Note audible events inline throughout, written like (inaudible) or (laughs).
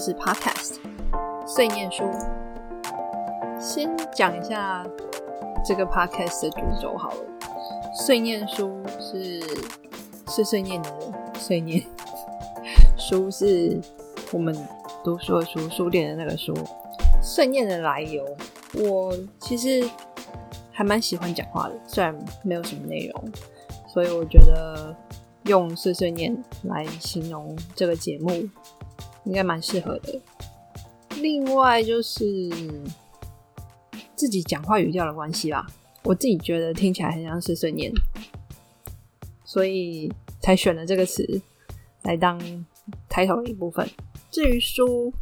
是 Podcast 碎念书。先讲一下这个 Podcast 的主轴好了。碎念书是是碎念的碎念，(laughs) 书是我们读书的书，书店的那个书。碎念的来由，我其实还蛮喜欢讲话的，虽然没有什么内容，所以我觉得用碎碎念来形容这个节目。应该蛮适合的。另外就是自己讲话语调的关系吧，我自己觉得听起来很像碎碎念，所以才选了这个词来当开头的一部分。至于书，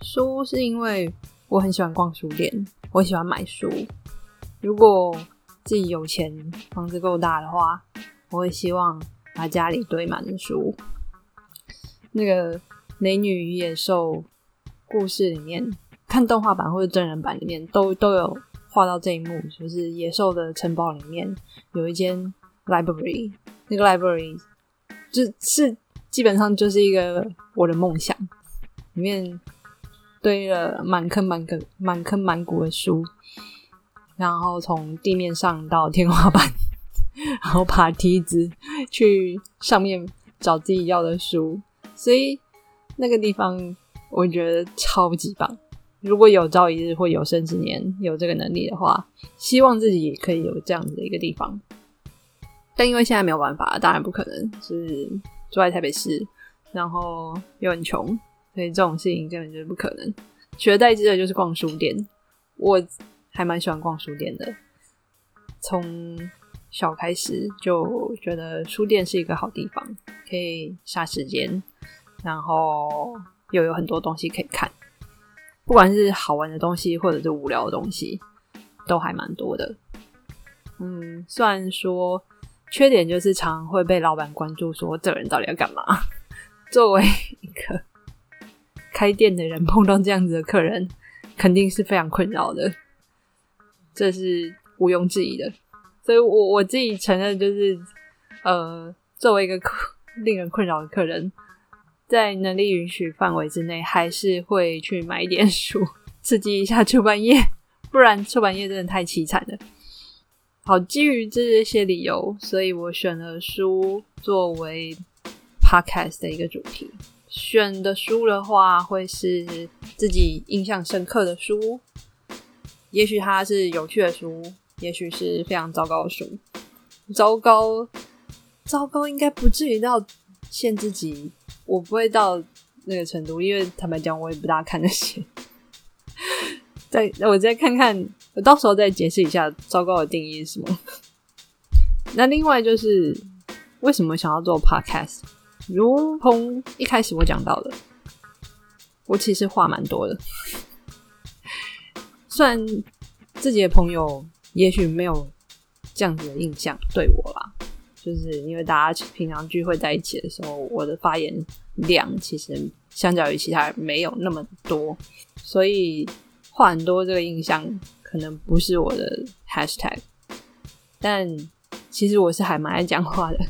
书是因为我很喜欢逛书店，我喜欢买书。如果自己有钱，房子够大的话，我会希望把家里堆满的书。那个。《美女与野兽》故事里面，看动画版或者真人版里面，都都有画到这一幕，就是野兽的城堡里面有一间 library，那个 library 就是基本上就是一个我的梦想，里面堆了满坑满坑满坑满谷的书，然后从地面上到天花板，(laughs) 然后爬梯子去上面找自己要的书，所以。那个地方我觉得超级棒。如果有朝一日或有生之年有这个能力的话，希望自己也可以有这样子的一个地方。但因为现在没有办法，当然不可能是住在台北市，然后又很穷，所以这种事情根本就是不可能。取而代之的就是逛书店。我还蛮喜欢逛书店的，从小开始就觉得书店是一个好地方，可以杀时间。然后又有很多东西可以看，不管是好玩的东西或者是无聊的东西，都还蛮多的。嗯，虽然说缺点就是常会被老板关注，说这人到底要干嘛。(laughs) 作为一个开店的人，碰到这样子的客人，肯定是非常困扰的，这是毋庸置疑的。所以我我自己承认，就是呃，作为一个令人困扰的客人。在能力允许范围之内，还是会去买一点书，刺激一下出版业，不然出版业真的太凄惨了。好，基于这些理由，所以我选了书作为 podcast 的一个主题。选的书的话，会是自己印象深刻的书，也许它是有趣的书，也许是非常糟糕的书。糟糕，糟糕，应该不至于到限制级。我不会到那个程度，因为坦白讲，我也不大看那些。(laughs) 再我再看看，我到时候再解释一下糟糕的定义是什么。(laughs) 那另外就是为什么想要做 podcast？如同一开始我讲到的，我其实话蛮多的。(laughs) 虽然自己的朋友也许没有这样子的印象对我啦。就是因为大家平常聚会在一起的时候，我的发言量其实相较于其他人没有那么多，所以话很多这个印象可能不是我的 hashtag。但其实我是还蛮爱讲话的，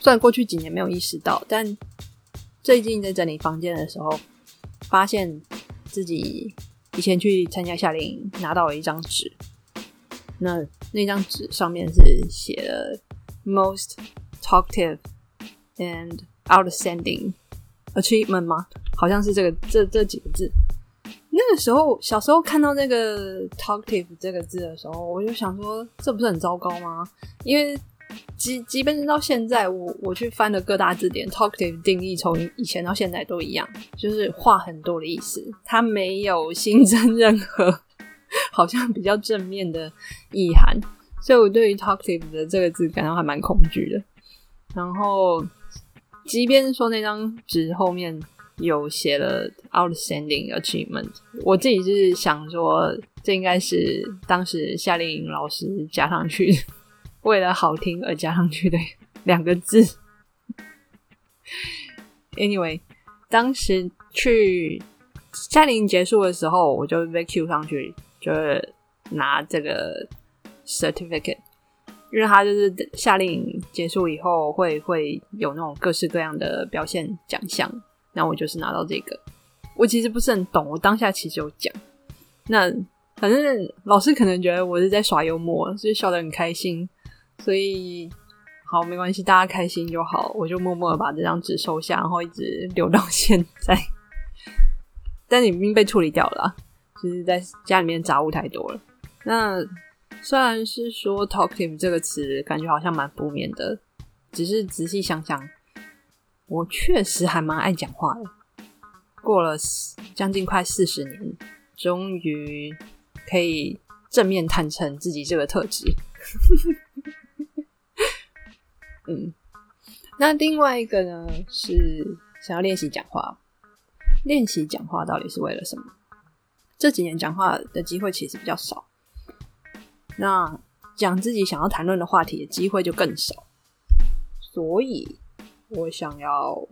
虽然过去几年没有意识到，但最近在整理房间的时候，发现自己以前去参加夏令营拿到了一张纸。那那张纸上面是写了 most talkative and outstanding achievement 吗？好像是这个这这几个字。那个时候小时候看到那个 talkative 这个字的时候，我就想说，这不是很糟糕吗？因为即即便是到现在，我我去翻了各大字典，talkative 定义从以前到现在都一样，就是话很多的意思，它没有新增任何。好像比较正面的意涵，所以我对于 talkative 的这个字感到还蛮恐惧的。然后，即便说那张纸后面有写了 outstanding achievement，我自己是想说，这应该是当时夏令营老师加上去，(laughs) 为了好听而加上去的两个字。Anyway，当时去夏令营结束的时候，我就被 Q 上去。就是拿这个 certificate，因为他就是下令营结束以后会会有那种各式各样的表现奖项，那我就是拿到这个。我其实不是很懂，我当下其实有讲，那反正老师可能觉得我是在耍幽默，所以笑得很开心，所以好没关系，大家开心就好，我就默默的把这张纸收下，然后一直留到现在。但你已经被处理掉了，就是在家里面杂物太多了。那虽然是说 “talking” 这个词，感觉好像蛮负面的，只是仔细想想，我确实还蛮爱讲话的。过了将近快四十年，终于可以正面坦诚自己这个特质。嗯，那另外一个呢，是想要练习讲话。练习讲话到底是为了什么？这几年讲话的机会其实比较少，那讲自己想要谈论的话题的机会就更少，所以我想要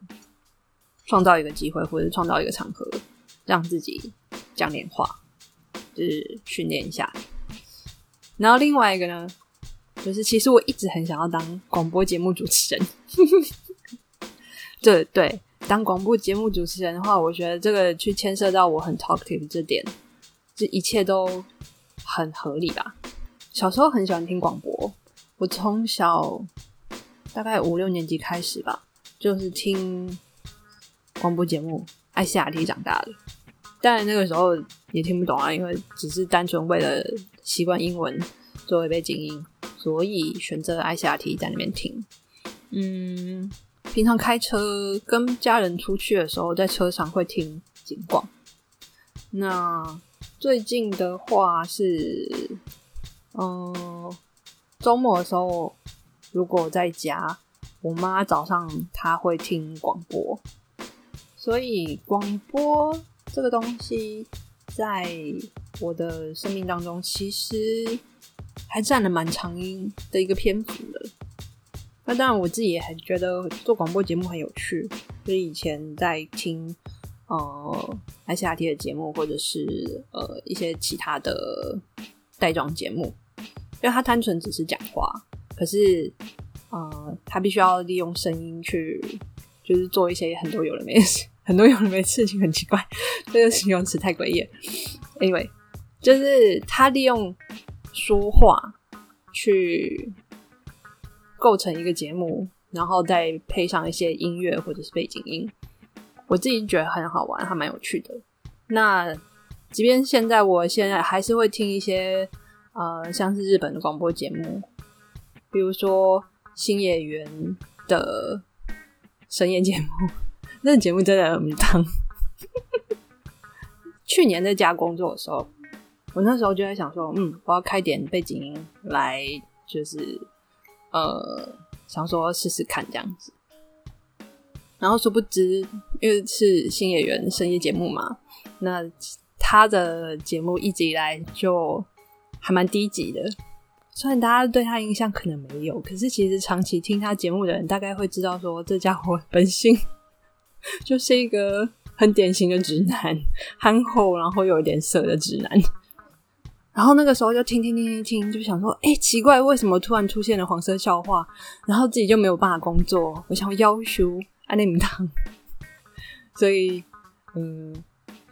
创造一个机会，或者创造一个场合，让自己讲点话，就是训练一下。然后另外一个呢，就是其实我一直很想要当广播节目主持人，对 (laughs) 对。当广播节目主持人的话，我觉得这个去牵涉到我很 talkative 这点，这一切都很合理吧。小时候很喜欢听广播，我从小大概五六年级开始吧，就是听广播节目，爱西雅提长大的。当然那个时候也听不懂啊，因为只是单纯为了习惯英文作为背景音，所以选择爱西雅 T 在那边听。嗯。平常开车跟家人出去的时候，在车上会听警广。那最近的话是，嗯，周末的时候，如果在家，我妈早上她会听广播，所以广播这个东西在我的生命当中，其实还占了蛮长的一个篇幅的。那当然，我自己也很觉得做广播节目很有趣。所以以前在听呃 S R T 的节目，或者是呃一些其他的带妆节目，因为它单纯只是讲话，可是呃，它必须要利用声音去，就是做一些很多有的没事，(laughs) 很多有的没事情，很奇怪，这个形容词太诡异。Anyway，就是他利用说话去。构成一个节目，然后再配上一些音乐或者是背景音，我自己觉得很好玩，还蛮有趣的。那即便现在，我现在还是会听一些呃，像是日本的广播节目，比如说新演员的深夜节目，那个节目真的很汤。去年在家工作的时候，我那时候就在想说，嗯，我要开点背景音来，就是。呃，想说试试看这样子，然后殊不知，因为是新演员深夜节目嘛，那他的节目一直以来就还蛮低级的。虽然大家对他印象可能没有，可是其实长期听他节目的人，大概会知道说，这家伙本性 (laughs) 就是一个很典型的直男，憨厚，然后有一点色的直男。然后那个时候就听听听听听，就想说，哎，奇怪，为什么突然出现了黄色笑话？然后自己就没有办法工作。我想要求安利米汤，所以，嗯，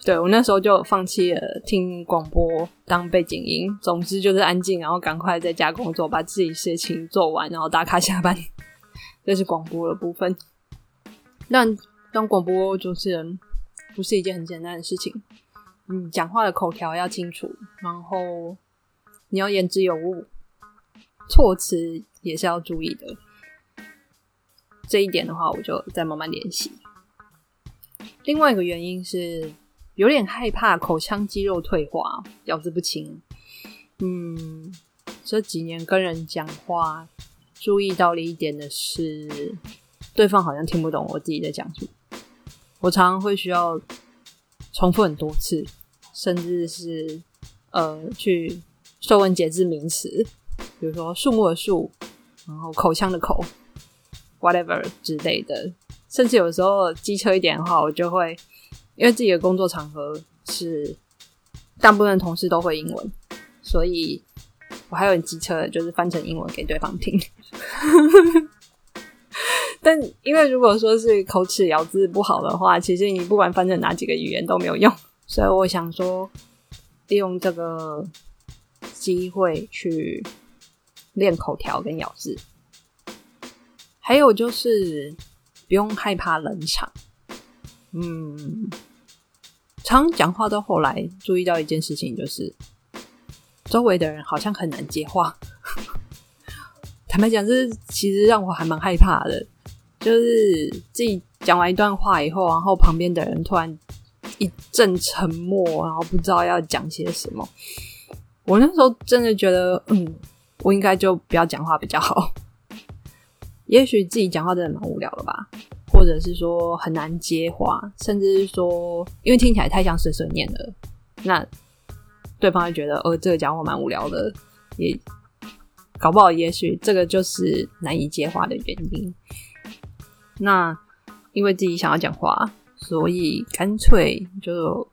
对我那时候就放弃了听广播当背景音。总之就是安静，然后赶快在家工作，把自己事情做完，然后打卡下班。这是广播的部分。但当广播主持人不是一件很简单的事情。嗯，讲话的口条要清楚，然后你要言之有物，措辞也是要注意的。这一点的话，我就再慢慢练习。另外一个原因是有点害怕口腔肌肉退化，咬字不清。嗯，这几年跟人讲话，注意到了一点的是，对方好像听不懂我自己在讲什么。我常常会需要。重复很多次，甚至是呃去说文解字名词，比如说树木的树，然后口腔的口，whatever 之类的。甚至有时候机车一点的话，我就会因为自己的工作场合是大部分同事都会英文，所以我还有很机车，就是翻成英文给对方听。但因为如果说是口齿咬字不好的话，其实你不管翻成哪几个语言都没有用。所以我想说，利用这个机会去练口条跟咬字。还有就是不用害怕冷场。嗯，常讲话到后来注意到一件事情，就是周围的人好像很难接话。(laughs) 坦白讲，这其实让我还蛮害怕的。就是自己讲完一段话以后，然后旁边的人突然一阵沉默，然后不知道要讲些什么。我那时候真的觉得，嗯，我应该就不要讲话比较好。(laughs) 也许自己讲话真的蛮无聊的吧，或者是说很难接话，甚至是说因为听起来太像碎碎念了，那对方就觉得，呃，这个讲话蛮无聊的，也搞不好，也许这个就是难以接话的原因。那因为自己想要讲话，所以干脆就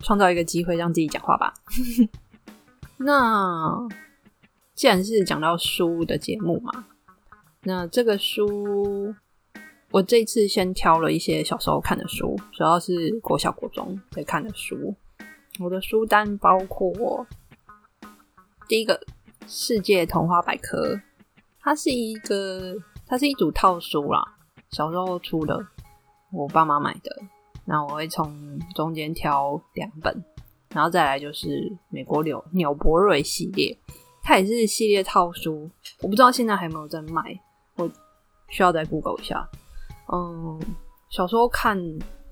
创造一个机会让自己讲话吧。(laughs) 那既然是讲到书的节目嘛，那这个书我这次先挑了一些小时候看的书，主要是国小国中在看的书。我的书单包括第一个《世界童话百科》，它是一个，它是一组套书啦。小时候出的，我爸妈买的，那我会从中间挑两本，然后再来就是美国纽纽伯瑞系列，它也是系列套书，我不知道现在还有没有在卖，我需要再 Google 一下。嗯，小时候看，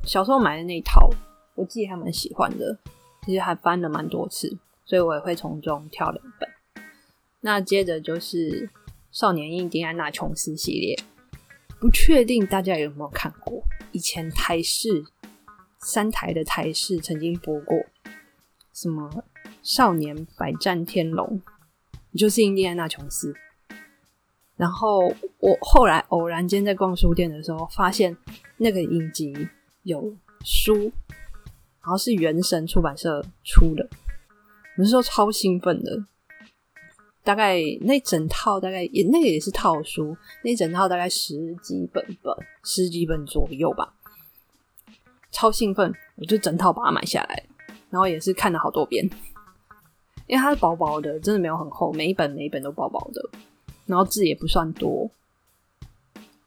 小时候买的那一套，我自己还蛮喜欢的，其实还翻了蛮多次，所以我也会从中挑两本。那接着就是少年印第安纳琼斯系列。不确定大家有没有看过？以前台视三台的台视曾经播过什么《少年百战天龙》，就是印第安纳琼斯。然后我后来偶然间在逛书店的时候，发现那个影集有书，然后是原神出版社出的，那时候超兴奋的。大概那整套大概也那个也是套书，那整套大概十几本本，十几本左右吧，超兴奋，我就整套把它买下来，然后也是看了好多遍，因为它是薄薄的，真的没有很厚，每一本每一本都薄薄的，然后字也不算多，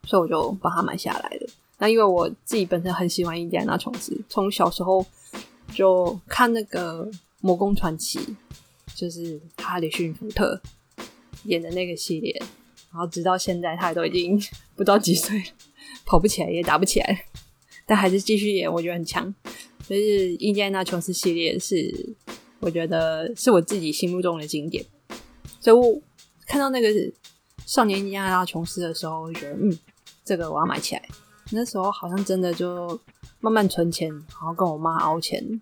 所以我就把它买下来了。那因为我自己本身很喜欢印第安纳琼斯，从小时候就看那个《魔宫传奇》。就是哈里逊福特演的那个系列，然后直到现在他都已经不知道几岁，跑不起来也打不起来，但还是继续演，我觉得很强。就是印第安纳琼斯系列是我觉得是我自己心目中的经典，所以我看到那个少年印第安纳琼斯的时候，我觉得嗯，这个我要买起来。那时候好像真的就慢慢存钱，然后跟我妈熬钱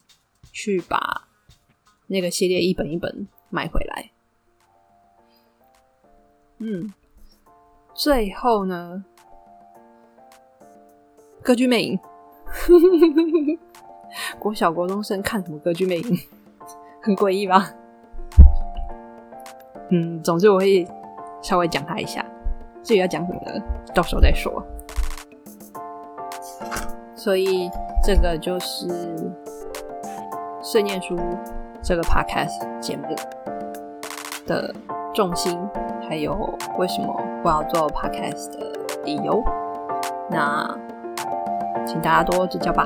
去把。那个系列一本一本买回来，嗯，最后呢，歌剧魅影，国小国中生看什么歌剧魅影，很诡异吧？嗯，总之我会稍微讲他一下，至于要讲什么呢，到时候再说。所以这个就是碎念书。这个 podcast 节目的重心，还有为什么我要做 podcast 的理由，那请大家多指教吧。